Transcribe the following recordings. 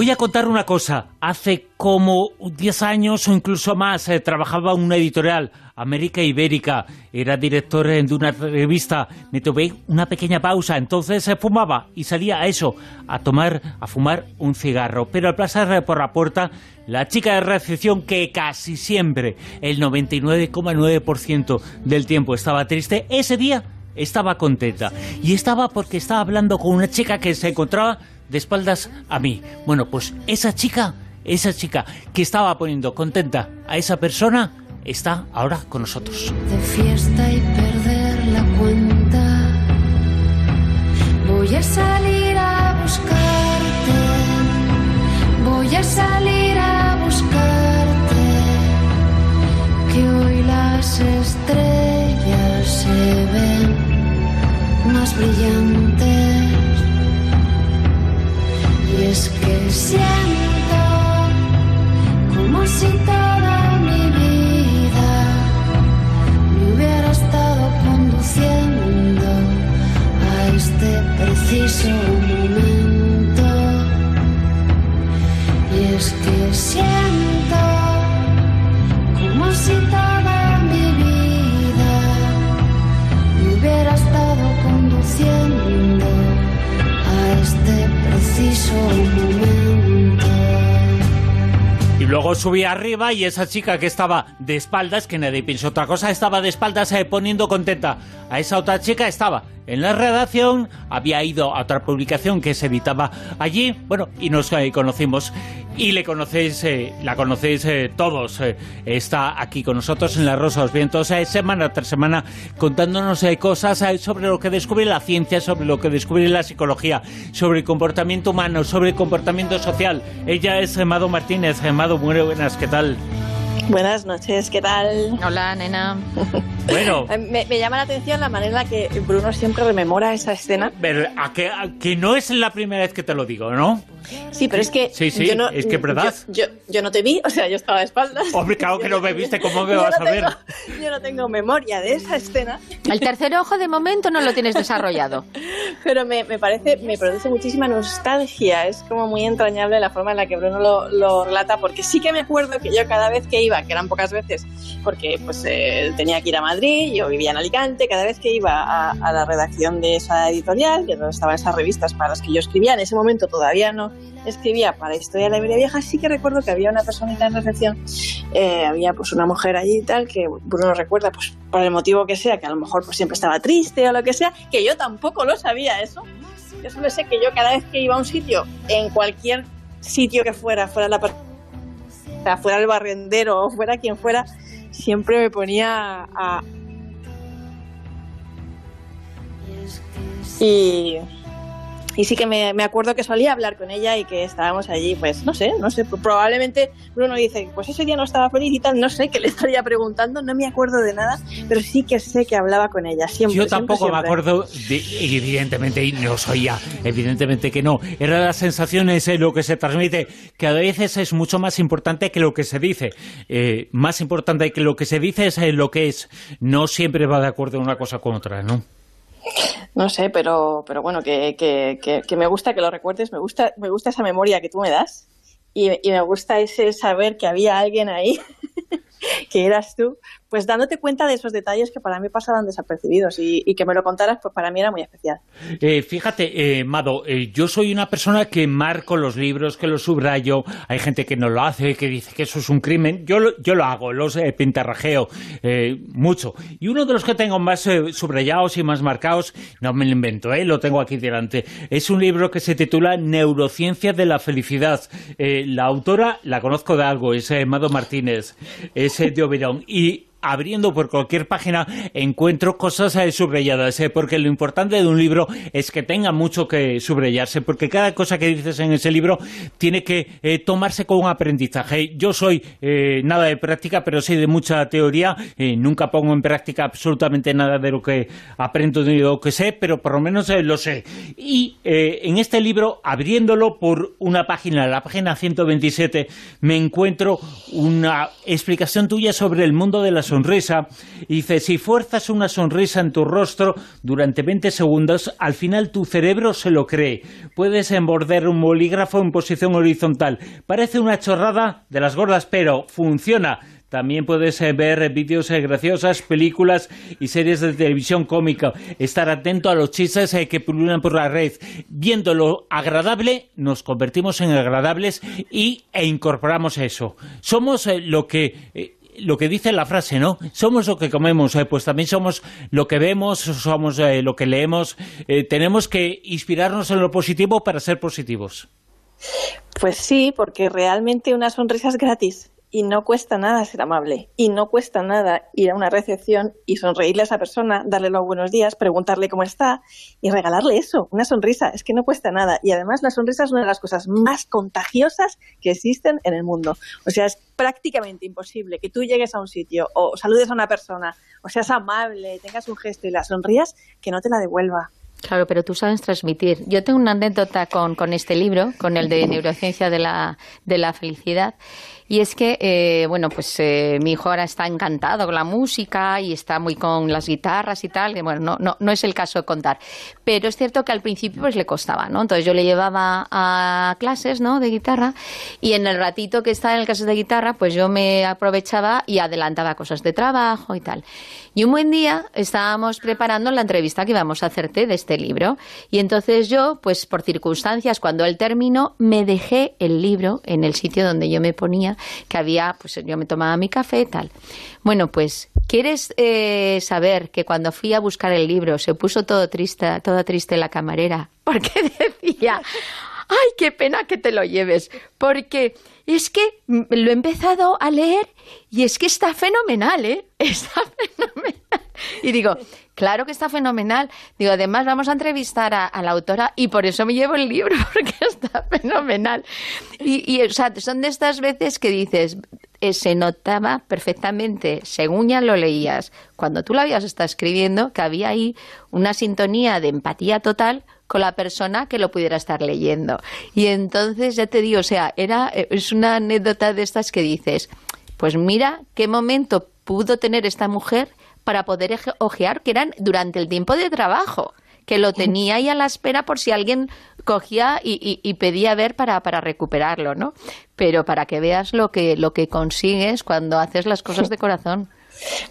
Voy a contar una cosa. Hace como 10 años o incluso más eh, trabajaba en una editorial, América Ibérica. Era director eh, de una revista. Me tomé una pequeña pausa. Entonces se fumaba y salía a eso, a tomar, a fumar un cigarro. Pero al pasar eh, por la puerta, la chica de recepción, que casi siempre, el 99,9% del tiempo estaba triste, ese día estaba contenta. Y estaba porque estaba hablando con una chica que se encontraba de espaldas a mí. Bueno, pues esa chica, esa chica que estaba poniendo contenta a esa persona, está ahora con nosotros. De fiesta y perder la cuenta. Voy a salir a buscarte. Voy a salir a buscarte. Que hoy las estrellas se ven más brillantes. Y es que siento como si toda mi vida me hubiera estado conduciendo a este preciso momento. Y es que siento Subí arriba y esa chica que estaba de espaldas, que nadie pensó otra cosa, estaba de espaldas eh, poniendo contenta a esa otra chica, estaba en la redacción, había ido a otra publicación que se editaba allí, bueno, y nos eh, conocimos. Y le conocéis, eh, la conocéis eh, todos. eh, está aquí con nosotros en La Rosa de los Vientos, semana tras semana, contándonos cosas sobre lo que descubre la ciencia, sobre lo que descubre la psicología, sobre el comportamiento humano, sobre el comportamiento social. Ella es Gemado Martínez. Gemado, muy buenas, ¿qué tal? Buenas noches, ¿qué tal? Hola, nena. Bueno, Me, me llama la atención la manera en la que Bruno siempre rememora esa escena. pero a que, a que no es la primera vez que te lo digo, ¿no? Sí, pero es que. Sí, sí, yo no, es que verdad. Yo, yo, yo no te vi, o sea, yo estaba de espaldas. Hombre, claro que no me viste, ¿cómo me Yo vas no a ver? tengo- yo no tengo memoria de esa escena, El tercer ojo de momento no lo tienes desarrollado. pero me, me parece, me produce muchísima nostalgia. Es como muy entrañable la forma en la que Bruno lo, lo relata, porque sí que me acuerdo que yo cada vez que iba, que eran pocas veces, porque pues eh, tenía que ir a Madrid, yo vivía en Alicante, cada vez que iba a, a la redacción de esa editorial, que donde estaban esas revistas para las que yo escribía, en ese momento todavía no escribía para Historia de la Iberia Vieja, sí que recuerdo que había una personita en recepción, eh, había pues una mujer allí y tal, que Bruno recuerda, pues por el motivo que sea, que a lo mejor pues siempre estaba triste o lo que sea, que yo tampoco lo sabía eso. Yo solo sé que yo cada vez que iba a un sitio, en cualquier sitio que fuera, fuera la per- o sea, fuera el barrendero o fuera quien fuera, siempre me ponía a... Y, y sí que me, me acuerdo que solía hablar con ella y que estábamos allí, pues no sé, no sé, probablemente Bruno dice, pues ese día no estaba feliz y tal, no sé qué le estaría preguntando, no me acuerdo de nada, pero sí que sé que hablaba con ella, siempre. Yo siempre, tampoco me acuerdo, de- evidentemente, y no soy ya, evidentemente que no. Era la sensación, es eh, lo que se transmite, que a veces es mucho más importante que lo que se dice. Eh, más importante que lo que se dice es eh, lo que es. No siempre va de acuerdo una cosa con otra, ¿no? No sé, pero, pero bueno, que, que, que, que me gusta que lo recuerdes, me gusta, me gusta esa memoria que tú me das y, y me gusta ese saber que había alguien ahí, que eras tú, pues dándote cuenta de esos detalles que para mí pasaban desapercibidos y, que me lo contaras, pues para mí era muy especial. Eh, fíjate, eh, Mado, eh, yo soy una persona que marco los libros, que los subrayo. Hay gente que no lo hace, que dice que eso es un crimen. Yo lo, yo lo hago, los eh, pintarrajeo mucho. Y uno de los que tengo más subrayados y más marcados, no me lo invento, lo tengo aquí delante, es un libro que se titula Neurociencia de la Felicidad. La autora la conozco de algo, es Mado Martínez, eh, de Oberón. Y abriendo por cualquier página encuentro cosas eh, subrayadas, eh, porque lo importante de un libro es que tenga mucho que subrayarse, porque cada cosa que dices en ese libro tiene que eh, tomarse con un aprendizaje. Yo soy eh, nada de práctica, pero sí de mucha teoría, nunca pongo en práctica absolutamente nada de lo que aprendo de lo que sé, pero por lo menos lo sé. Y en este libro, abriéndolo por una página, la página 127, me encuentro una explicación tuya sobre el mundo de las sonrisa. Dice, si fuerzas una sonrisa en tu rostro durante 20 segundos, al final tu cerebro se lo cree. Puedes embordar un bolígrafo en posición horizontal. Parece una chorrada de las gordas, pero funciona. También puedes eh, ver vídeos eh, graciosas, películas y series de televisión cómica. Estar atento a los chistes eh, que pululan por la red. Viendo lo agradable, nos convertimos en agradables y, e incorporamos eso. Somos lo que lo que dice la frase, ¿no? Somos lo que comemos, pues también somos lo que vemos, somos lo que leemos. tenemos que inspirarnos en lo positivo para ser positivos. Pues sí, porque realmente una sonrisa es gratis y no cuesta nada ser amable y no cuesta nada ir a una recepción y sonreírle a esa persona, darle los buenos días, preguntarle cómo está y regalarle eso, una sonrisa. Es que no cuesta nada y además la sonrisa es una de las cosas más contagiosas que existen en el mundo. O sea, es prácticamente imposible que tú llegues a un sitio o saludes a una persona o seas amable, tengas un gesto y la sonrías que no te la devuelva. Claro, pero tú sabes transmitir. Yo tengo una anécdota con, con este libro, con el de Neurociencia de la, de la Felicidad, y es que, eh, bueno, pues eh, mi hijo ahora está encantado con la música y está muy con las guitarras y tal. Que, bueno, no, no, no es el caso de contar. Pero es cierto que al principio pues le costaba, ¿no? Entonces yo le llevaba a clases, ¿no? De guitarra y en el ratito que estaba en el clases de guitarra, pues yo me aprovechaba y adelantaba cosas de trabajo y tal. Y un buen día estábamos preparando la entrevista que íbamos a hacerte de este libro. Y entonces yo, pues por circunstancias, cuando él terminó, me dejé el libro en el sitio donde yo me ponía que había, pues yo me tomaba mi café y tal. Bueno, pues, ¿quieres eh, saber que cuando fui a buscar el libro se puso todo triste, toda triste la camarera? Porque decía, ay, qué pena que te lo lleves, porque es que lo he empezado a leer y es que está fenomenal, ¿eh? Está fenomenal. Y digo, claro que está fenomenal. Digo, además vamos a entrevistar a, la autora y por eso me llevo el libro, porque está fenomenal. Y, o sea, son de estas veces que dices, eh, se notaba perfectamente, según ya lo leías, cuando tú lo habías estado escribiendo, que había ahí una sintonía de empatía total con la persona que lo pudiera estar leyendo. Y entonces, ya te digo, o sea, era, eh, es una anécdota de estas que dices, pues mira qué momento pudo tener esta mujer para poder ojear, que eran durante el tiempo de trabajo, que lo tenía ahí a la espera por si alguien cogía y, pedía ver para, para recuperarlo, ¿no? Pero para que veas lo que, lo que consigues cuando haces las cosas de corazón.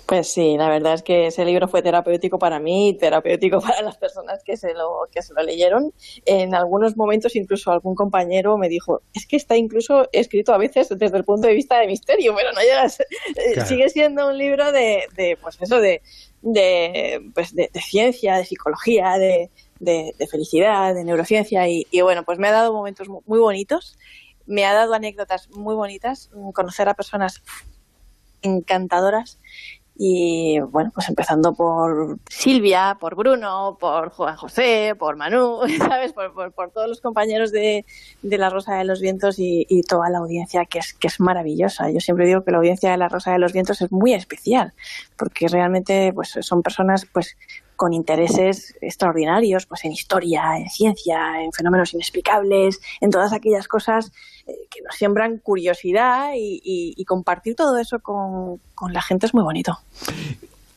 Pues sí, la verdad es que ese libro fue terapéutico para mí y terapéutico para las personas que se lo, que se lo leyeron. En algunos momentos incluso algún compañero me dijo, es que está incluso escrito a veces desde el punto de vista de misterio, pero no llegas, eh, sigue siendo un libro de, de pues eso, de, de, pues de, ciencia, de psicología, de, de, felicidad, de neurociencia y, y, bueno, pues me ha dado momentos muy bonitos, me ha dado anécdotas muy bonitas, conocer a personas encantadoras. Y bueno, pues empezando por Silvia, por Bruno, por Juan José, por Manu, ¿sabes? Por, por, todos los compañeros de, de, La Rosa de los Vientos y, y, toda la audiencia que es, que es maravillosa. Yo siempre digo que la audiencia de La Rosa de los Vientos es muy especial, porque realmente pues son personas pues con intereses extraordinarios, pues en historia, en ciencia, en fenómenos inexplicables, en todas aquellas cosas eh, que nos siembran curiosidad y, compartir todo eso con, con la gente es muy bonito.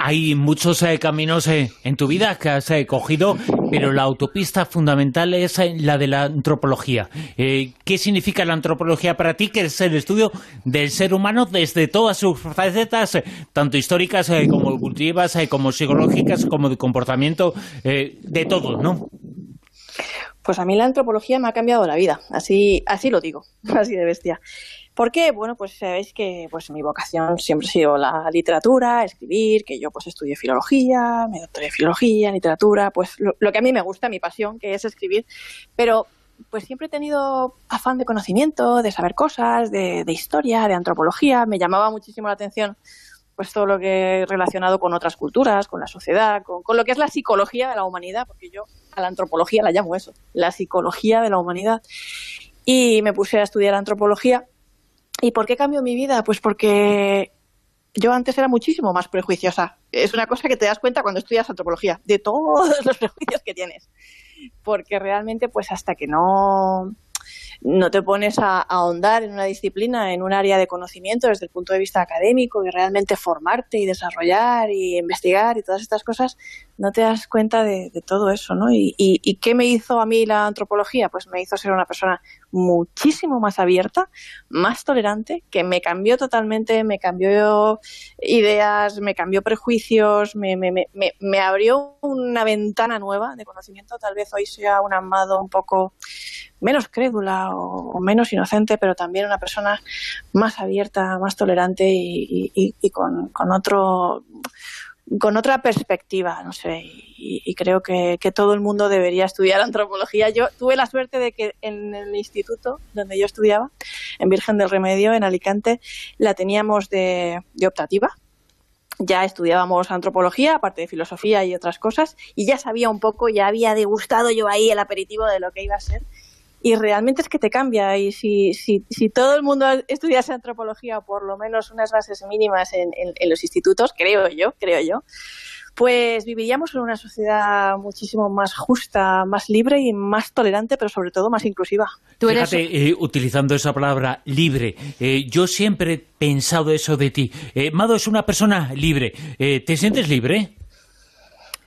Hay muchos eh, caminos eh, en tu vida que has eh, cogido, pero la autopista fundamental es la de la antropología. ¿Qué significa la antropología para ti? Que es el estudio del ser humano desde todas sus facetas, tanto históricas como evolutivas, como psicológicas, como de comportamiento, de todo, ¿no? Pues a mí la antropología me ha cambiado la vida, así, así lo digo, así de bestia. ¿Por qué? Bueno, pues sabéis que pues mi vocación siempre ha sido la literatura, escribir, que yo pues estudié filología, me doctoré en filología, literatura, pues lo, que a mí me gusta, mi pasión, que es escribir, pero pues siempre he tenido afán de conocimiento, de saber cosas, de, historia, de antropología, me llamaba muchísimo la atención pues todo lo que relacionado con otras culturas, con la sociedad, con, con, lo que es la psicología de la humanidad, porque yo a la antropología la llamo eso, la psicología de la humanidad. Y me puse a estudiar antropología ¿Y por qué cambió mi vida? Pues porque yo antes era muchísimo más prejuiciosa. Es una cosa que te das cuenta cuando estudias antropología, de todos los prejuicios que tienes. Porque realmente, pues hasta que no no te pones a, ahondar en una disciplina, en un área de conocimiento desde el punto de vista académico y realmente formarte y desarrollar y investigar y todas estas cosas, no te das cuenta de, todo eso, ¿no? Y, y, qué me hizo a mí la antropología? Pues me hizo ser una persona muchísimo más abierta, más tolerante, que me cambió totalmente, me cambió ideas, me cambió prejuicios, me, me, me, me abrió una ventana nueva de conocimiento. Tal vez hoy sea un amado un poco menos crédula o, menos inocente, pero también una persona más abierta, más tolerante y, con, otro con otra perspectiva, no sé, y, creo que, todo el mundo debería estudiar antropología. Yo tuve la suerte de que en el instituto donde yo estudiaba, en Virgen del Remedio, en Alicante, la teníamos de, de optativa, ya estudiábamos antropología, aparte de filosofía y otras cosas, y ya sabía un poco, ya había degustado yo ahí el aperitivo de lo que iba a ser y realmente es que te cambia. Y si, si, si todo el mundo estudiase antropología, o por lo menos unas bases mínimas en, en, los institutos, creo yo, creo yo, pues viviríamos en una sociedad muchísimo más justa, más libre y más tolerante, pero sobre todo más inclusiva. Fíjate, eh, utilizando esa palabra libre, eh, yo siempre he pensado eso de ti. Eh, Mado es una persona libre. ¿Te sientes libre?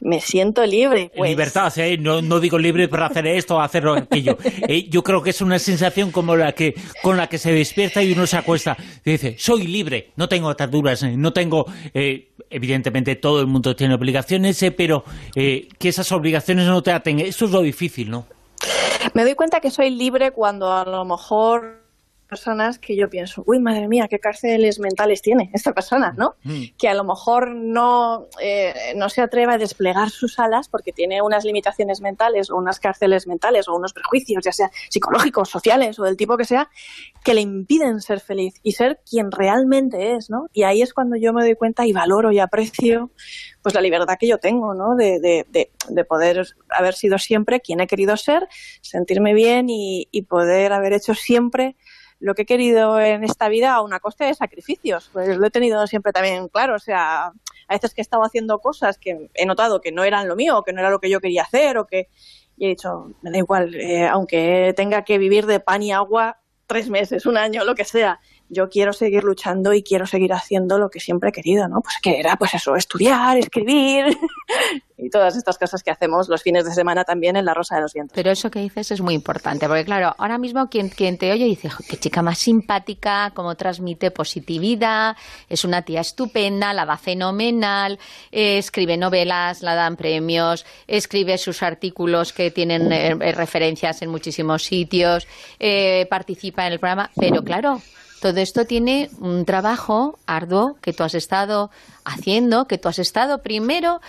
Me siento libre. Pues. Libertad, ¿eh? no, no, digo libre para hacer esto o hacer aquello. Eh, yo creo que es una sensación como la que con la que se despierta y uno se acuesta. Y dice, soy libre, no tengo ataduras, eh, no tengo... Eh, evidentemente todo el mundo tiene obligaciones, pero que esas obligaciones no te aten. Eso es lo difícil, ¿no? Me doy cuenta que soy libre cuando a lo mejor personas que yo pienso, uy, madre mía, qué cárceles mentales tiene esta persona, ¿no? Mm. Que a lo mejor no, eh, no se atreve a desplegar sus alas porque tiene unas limitaciones mentales o unas cárceles mentales o unos prejuicios, ya sea psicológicos, sociales o del tipo que sea, que le impiden ser feliz y ser quien realmente es, ¿no? Y ahí es cuando yo me doy cuenta y valoro y aprecio pues la libertad que yo tengo, ¿no? De, de, de, poder haber sido siempre quien he querido ser, sentirme bien y, y poder haber hecho siempre lo que he querido en esta vida a una costa de sacrificios. Pues lo he tenido siempre también claro. O sea, a veces que he estado haciendo cosas que he notado que no eran lo mío, que no era lo que yo quería hacer, o que. Y he dicho, me da igual, eh, aunque tenga que vivir de pan y agua tres meses, un año, lo que sea, yo quiero seguir luchando y quiero seguir haciendo lo que siempre he querido, ¿no? Pues que era, pues eso, estudiar, escribir y todas estas cosas que hacemos los fines de semana también en La Rosa de los Vientos. Pero eso que dices es muy importante, porque claro, ahora mismo quien, quien te oye dice, qué chica más simpática, cómo transmite positividad, es una tía estupenda, la va fenomenal, eh, escribe novelas, la dan premios, escribe sus artículos que tienen eh, referencias en muchísimos sitios, eh, participa en el programa, pero claro, todo esto tiene un trabajo arduo que tú has estado haciendo, que tú has estado primero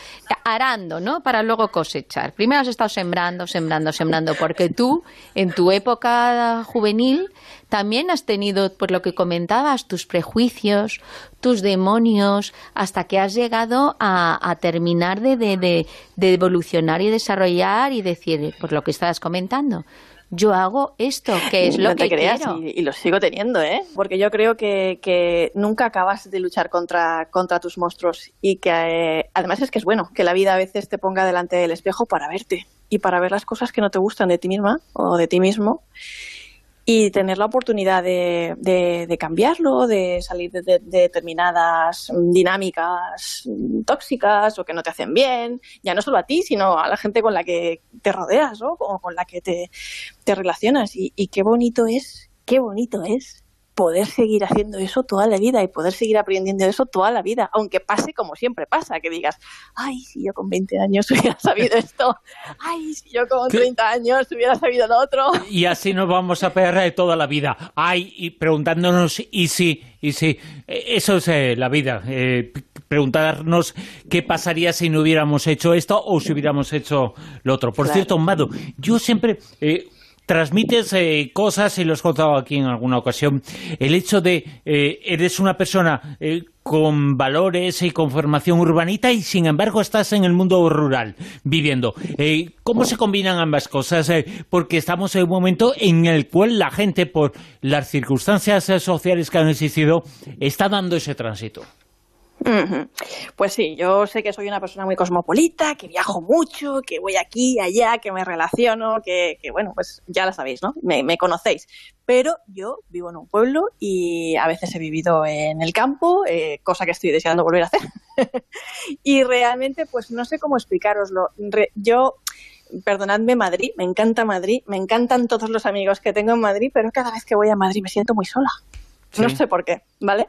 arando, ¿no? Para luego cosechar. Primero has estado sembrando, sembrando, sembrando, porque tú, en tu época juvenil, también has tenido, por lo que comentabas, tus prejuicios, tus demonios, hasta que has llegado a, terminar de, de, de evolucionar y desarrollar y decir, por lo que estabas comentando, yo hago esto, que es lo no te que creas, quiero. Y, lo sigo teniendo, ¿eh? Porque yo creo que, que nunca acabas de luchar contra, contra tus monstruos y que eh, además es que es bueno que la vida a veces te ponga delante del espejo para verte y para ver las cosas que no te gustan de ti misma o de ti mismo y tener la oportunidad de, de, cambiarlo, de salir de, determinadas dinámicas tóxicas o que no te hacen bien, ya no solo a ti, sino a la gente con la que te rodeas o con la que te, te relacionas. Y, y qué bonito es, qué bonito es poder seguir haciendo eso toda la vida y poder seguir aprendiendo eso toda la vida, aunque pase como siempre pasa, que digas, ay, si yo con 20 años hubiera sabido esto, ay, si yo con 30 años hubiera sabido lo otro. Y así nos vamos a perder toda la vida, ay, y preguntándonos, y si, y si, eso es eh, la vida, eh, preguntarnos qué pasaría si no hubiéramos hecho esto o si hubiéramos hecho lo otro. Por cierto, Mado, yo siempre... Eh, transmites eh, cosas, y lo he contado aquí en alguna ocasión, el hecho de eh, eres una persona eh, con valores y con formación urbanita y sin embargo estás en el mundo rural viviendo. ¿Cómo se combinan ambas cosas? porque estamos en un momento en el cual la gente, por las circunstancias sociales que han existido, está dando ese tránsito. Pues sí, yo sé que soy una persona muy cosmopolita, que viajo mucho, que voy aquí, allá, que me relaciono, que, bueno, pues ya la sabéis, ¿no? Me, conocéis. Pero yo vivo en un pueblo y a veces he vivido en el campo, eh, cosa que estoy deseando volver a hacer. y realmente, pues no sé cómo explicaroslo. yo perdonadme Madrid, me encanta Madrid, me encantan todos los amigos que tengo en Madrid, pero cada vez que voy a Madrid me siento muy sola. No sé por qué, ¿vale?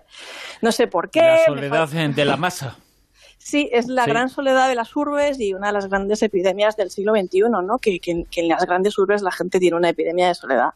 No sé por qué. La soledad de la masa. Sí, es la gran soledad de las urbes y una de las grandes epidemias del siglo XXI, ¿no? Que, en las grandes urbes la gente tiene una epidemia de soledad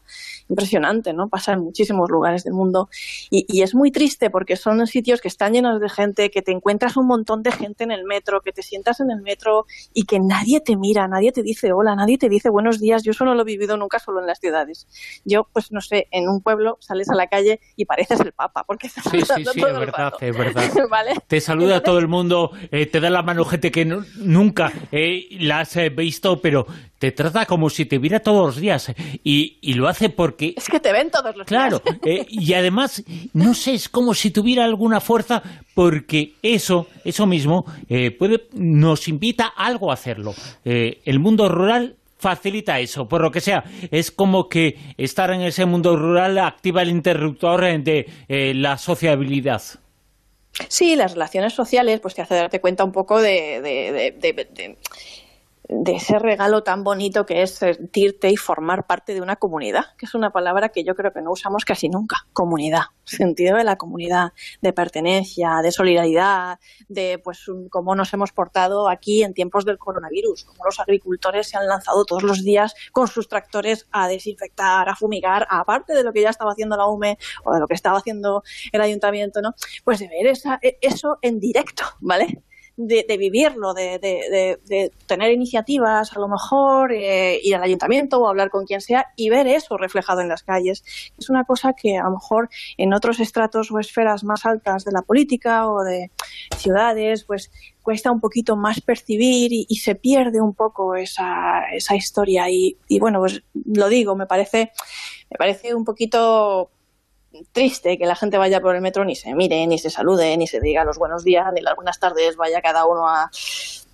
impresionante, ¿no? Pasa en muchísimos lugares del mundo y, es muy triste porque son sitios que están llenos de gente, que te encuentras un montón de gente en el metro, que te sientas en el metro y que nadie te mira, nadie te dice hola, nadie te dice buenos días. Yo eso no lo he vivido nunca solo en las ciudades. Yo, pues no sé, en un pueblo sales a la calle y pareces el Papa porque estás sí, sí, sí, es verdad, es verdad. Te saluda todo el mundo eh, te da la mano gente que nunca eh, la has eh, visto, pero te trata como si te viera todos los días. Y, lo hace porque... Es que te ven todos los días. Claro, y además, no sé, es como si tuviera alguna fuerza porque eso, eso mismo, puede, nos invita algo a hacerlo. el mundo rural facilita eso, por lo que sea. Es como que estar en ese mundo rural activa el interruptor de la sociabilidad. Sí, las relaciones sociales, pues te hace darte cuenta un poco de, de, de, de ese regalo tan bonito que es sentirte y formar parte de una comunidad, que es una palabra que yo creo que no usamos casi nunca, comunidad, sentido de la comunidad, de pertenencia, de solidaridad, de pues cómo nos hemos portado aquí en tiempos del coronavirus, cómo los agricultores se han lanzado todos los días con sus tractores a desinfectar, a fumigar, aparte de lo que ya estaba haciendo la UME o de lo que estaba haciendo el ayuntamiento, ¿no? Pues de ver esa, e, eso en directo, ¿vale? De, vivirlo, de, tener iniciativas, a lo mejor eh, ir al ayuntamiento o hablar con quien sea y ver eso reflejado en las calles. Es una cosa que a lo mejor en otros estratos o esferas más altas de la política o de ciudades, pues cuesta un poquito más percibir y, se pierde un poco esa, esa historia. Y, y bueno, pues lo digo, me parece, me parece un poquito triste que la gente vaya por el metro ni se mire, ni se salude, ni se diga los buenos días, ni las buenas tardes, vaya cada uno a...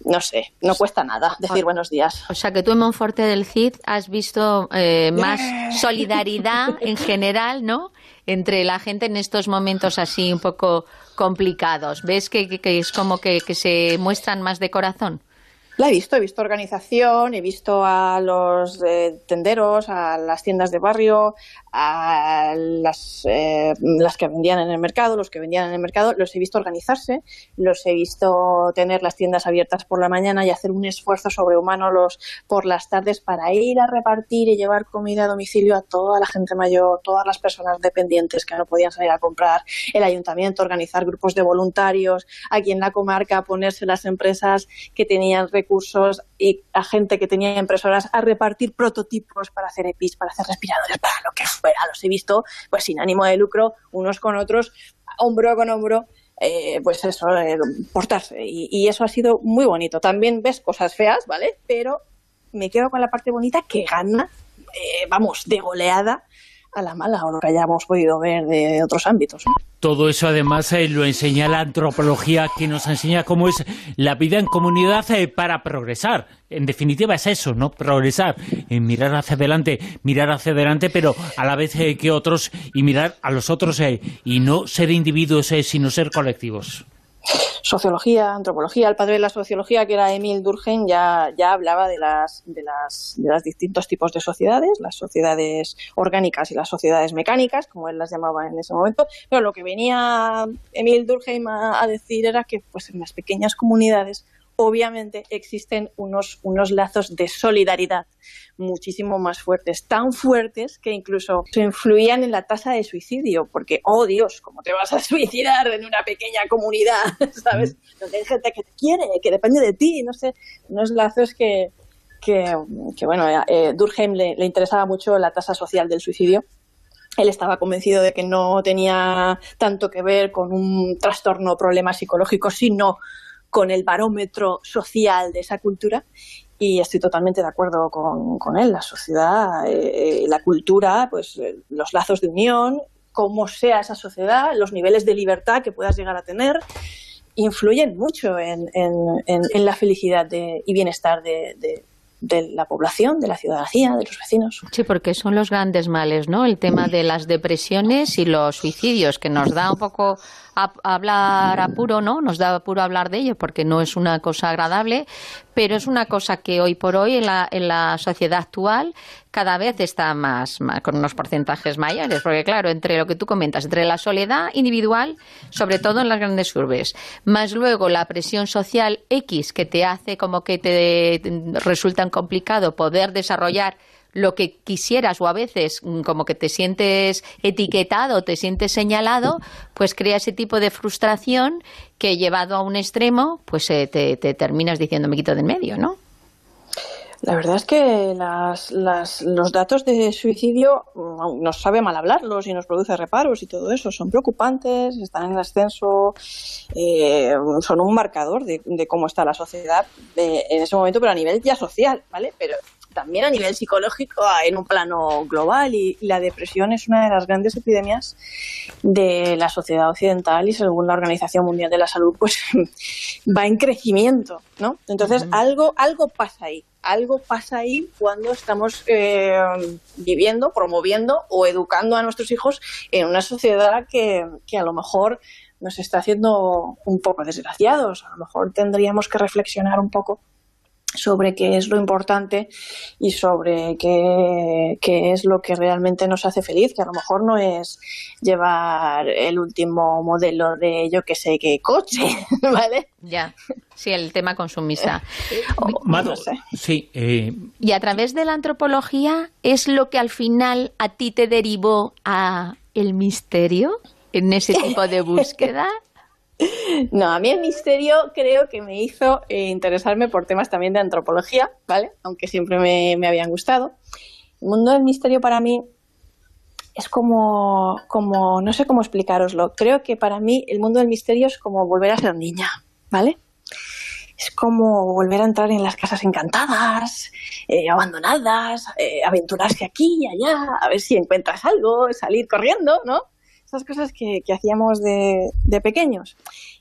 No sé, no cuesta nada decir buenos días. O sea que tú en Monforte del Cid has visto eh, más solidaridad en general, ¿no? Entre la gente en estos momentos así un poco complicados. ¿Ves que, es como que se muestran más de corazón? La he visto, he visto organización, he visto a los eh, tenderos, a las tiendas de barrio, a las, eh, las que vendían en el mercado, los que vendían en el mercado, los he visto organizarse, los he visto tener las tiendas abiertas por la mañana y hacer un esfuerzo sobrehumano los, por las tardes para ir a repartir y llevar comida a domicilio a toda la gente mayor, todas las personas dependientes que no podían salir a comprar, el ayuntamiento, organizar grupos de voluntarios, aquí en la comarca ponerse las empresas que tenían recursos recursos y a gente que tenía impresoras a repartir prototipos para hacer EPIs, para hacer respiradores, para lo que fuera. Los he visto pues sin ánimo de lucro, unos con otros, hombro con hombro. Eh, pues eso, eh, portarse. Y, eso ha sido muy bonito. También ves cosas feas, ¿vale? Pero me quedo con la parte bonita que gana, eh, vamos, de goleada a la mala o lo que hayamos podido ver de otros ámbitos. Todo eso además eh, lo enseña la antropología que nos enseña cómo es la vida en comunidad eh, para progresar. En definitiva es eso, ¿no? Progresar, eh, mirar hacia adelante, mirar hacia adelante, pero a la vez que otros y mirar a los otros y no ser individuos, sino ser colectivos sociología, antropología. El padre de la sociología, que era Emil Durkheim, ya, ya hablaba de las, de, las, de los distintos tipos de sociedades, las sociedades orgánicas y las sociedades mecánicas, como él las llamaba en ese momento. Pero lo que venía Emil Durkheim a, a decir era que pues, en las pequeñas comunidades obviamente existen unos, unos lazos de solidaridad muchísimo más fuertes, tan fuertes que incluso se influían en la tasa de suicidio, porque, oh Dios, ¿cómo te vas a suicidar en una pequeña comunidad? ¿Sabes? Donde hay gente que te quiere, que depende de ti, no sé, unos lazos que, que, bueno, eh, Durkheim le, le interesaba mucho la tasa social del suicidio él estaba convencido de que no tenía tanto que ver con un trastorno o problema psicológico, sino con el barómetro social de esa cultura y estoy totalmente de acuerdo con, él. La sociedad, eh, la cultura, pues eh, los lazos de unión, cómo sea esa sociedad, los niveles de libertad que puedas llegar a tener influyen mucho en, en, la felicidad de, y bienestar de, de la población, de la ciudadanía, de los vecinos. Sí, porque son los grandes males, ¿no? El tema de las depresiones y los suicidios, que nos da un poco hablar apuro, ¿no? Nos da apuro hablar de ello porque no es una cosa agradable, pero es una cosa que hoy por hoy en la, en la sociedad actual cada vez está más, con unos porcentajes mayores, porque claro, entre lo que tú comentas, entre la soledad individual, sobre todo en las grandes urbes, más luego la presión social X que te hace como que te resulta complicado poder desarrollar lo que quisieras o a veces mm, como que te sientes etiquetado, te sientes señalado, pues crea ese tipo de frustración que llevado a un extremo, pues eh, te, terminas diciendo me quito de en medio, ¿no? La verdad es que los datos de suicidio mm, nos sabe mal hablarlos y nos produce reparos y todo eso. Son preocupantes, están en ascenso, eh, son un marcador de, cómo está la sociedad eh, en ese momento, pero a nivel ya social, ¿vale? Pero también a nivel psicológico en un plano global y, la depresión es una de las grandes epidemias de la sociedad occidental y según la Organización Mundial de la Salud pues va en crecimiento, ¿no? Entonces algo, algo pasa ahí, algo pasa ahí cuando estamos eh, viviendo, promoviendo o educando a nuestros hijos en una sociedad que, que a lo mejor nos está haciendo un poco desgraciados. A lo mejor tendríamos que reflexionar un poco sobre qué es lo importante y sobre qué, es lo que realmente nos hace feliz, que a lo mejor no es llevar el último modelo de yo que sé qué coche, ¿vale? Ya, sí, el tema consumista. Mado, sí. Eh, y a través de la antropología es lo que al final a ti te derivó a el misterio en ese tipo de búsqueda. No, a mí el misterio creo que me hizo eh, interesarme por temas también de antropología, ¿vale? Aunque siempre me, habían gustado. El mundo del misterio para mí es como, como, no sé cómo explicaroslo. Creo que para mí el mundo del misterio es como volver a ser niña, ¿vale? Es como volver a entrar en las casas encantadas, eh, abandonadas, eh, aventurarse aquí y allá, a ver si encuentras algo, salir corriendo, ¿no? Esas cosas que, hacíamos de, pequeños.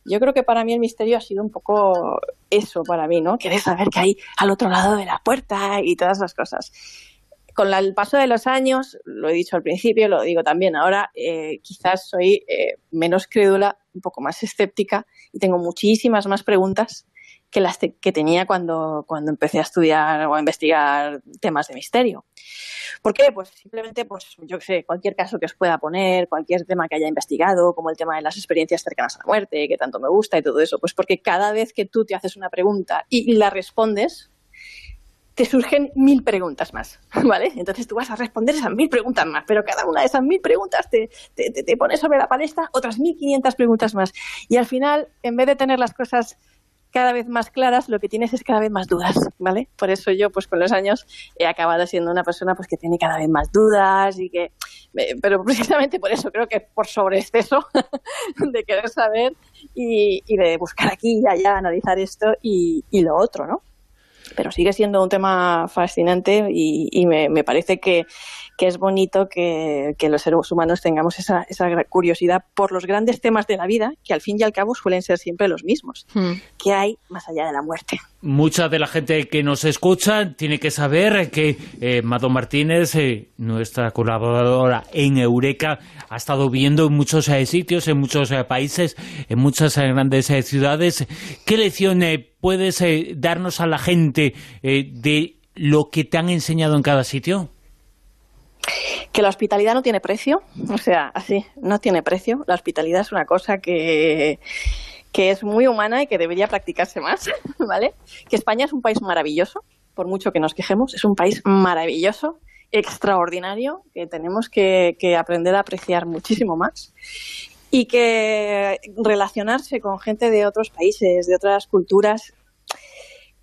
Yo creo que para mí el misterio ha sido un poco eso para mí, ¿no? Querer saber qué hay al otro lado de la puerta y todas esas cosas. Con el paso de los años, lo he dicho al principio, lo digo también ahora, eh, quizás soy eh, menos crédula, un poco más escéptica y tengo muchísimas más preguntas que las que tenía cuando, cuando empecé a estudiar o a investigar temas de misterio. ¿Por qué? Pues simplemente, pues yo sé, cualquier caso que os pueda poner, cualquier tema que haya investigado, como el tema de las experiencias cercanas a la muerte, que tanto me gusta y todo eso, pues porque cada vez que tú te haces una pregunta y la respondes, te surgen mil preguntas más, ¿vale? Entonces tú vas a responder esas mil preguntas más, pero cada una de esas mil preguntas te, te, te pone sobre la palestra otras mil quinientas preguntas más. Y al final, en vez de tener las cosas cada vez más claras, lo que tienes es cada vez más dudas, ¿vale? Por eso yo, pues con los años, he acabado siendo una persona pues que tiene cada vez más dudas y que, pero precisamente por eso creo que por sobreexceso de querer saber y, de buscar aquí y allá, analizar esto y lo otro, ¿no? Pero sigue siendo un tema fascinante y, y me, me parece que, que es bonito que, los seres humanos tengamos esa, esa, curiosidad por los grandes temas de la vida, que al fin y al cabo suelen ser siempre los mismos. Hmm. ¿Qué hay más allá de la muerte? Mucha de la gente que nos escucha tiene que saber que eh, Mado Martínez, eh, nuestra colaboradora en Eureka, ha estado viendo en muchos eh, sitios, en muchos países, en muchas grandes ciudades. ¿Qué lección puedes darnos a la gente de lo que te han enseñado en cada sitio? Que la hospitalidad no tiene precio, o sea, así, no tiene precio. La hospitalidad es una cosa que, que es muy humana y que debería practicarse más, ¿vale? Que España es un país maravilloso, por mucho que nos quejemos, es un país maravilloso, extraordinario, que tenemos que aprender a apreciar muchísimo más y que relacionarse con gente de otros países, de otras culturas,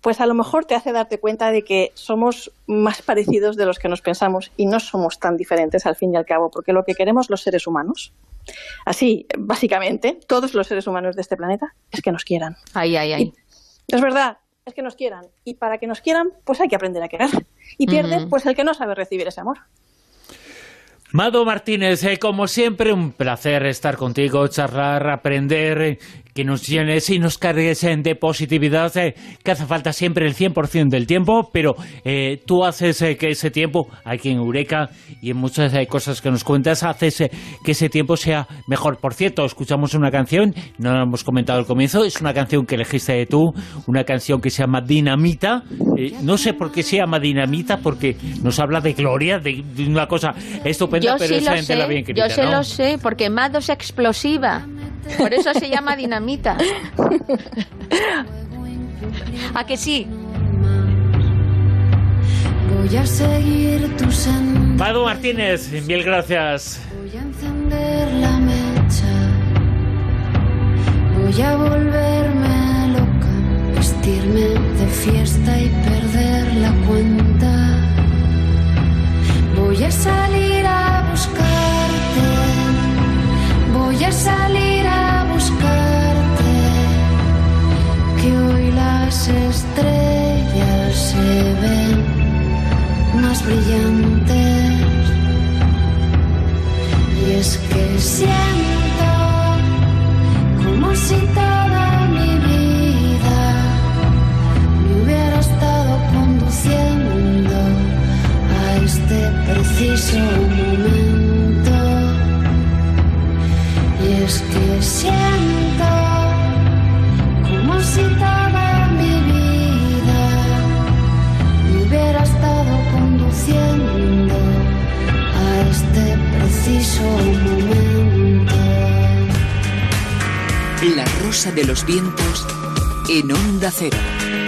pues a lo mejor te hace darte cuenta de que somos más parecidos de los que nos pensamos y no somos tan diferentes al fin y al cabo, porque lo que queremos los seres humanos, así básicamente, todos los seres humanos de este planeta, es que nos quieran. Ay, ay, ay. es verdad, es que nos quieran. Y para que nos quieran, pues hay que aprender a querer. Y pierde, pues el que no sabe recibir ese amor. Mado Martínez, eh, como siempre, un placer estar contigo, charlar, aprender. Que nos llenes y nos cargues de positividad, que hace falta siempre el 100% del tiempo, pero tú haces que ese tiempo, aquí en Eureka y en muchas cosas que nos cuentas, haces que ese tiempo sea mejor. Por cierto, escuchamos una canción, no lo hemos comentado al comienzo, es una canción que elegiste tú, una canción que se llama Dinamita. no sé por qué se llama Dinamita, porque nos habla de gloria, de, una cosa estupenda, pero esa gente la bien querida, Yo se lo sé, porque Mado es explosiva. Por eso se llama dinamita. ¿A que sí? Voy a seguir tu. Mado Martínez, mil gracias. Voy a encender la mecha. Voy a volverme loca, vestirme de fiesta y perder la cuenta. Voy a salir a buscarte. Voy a salir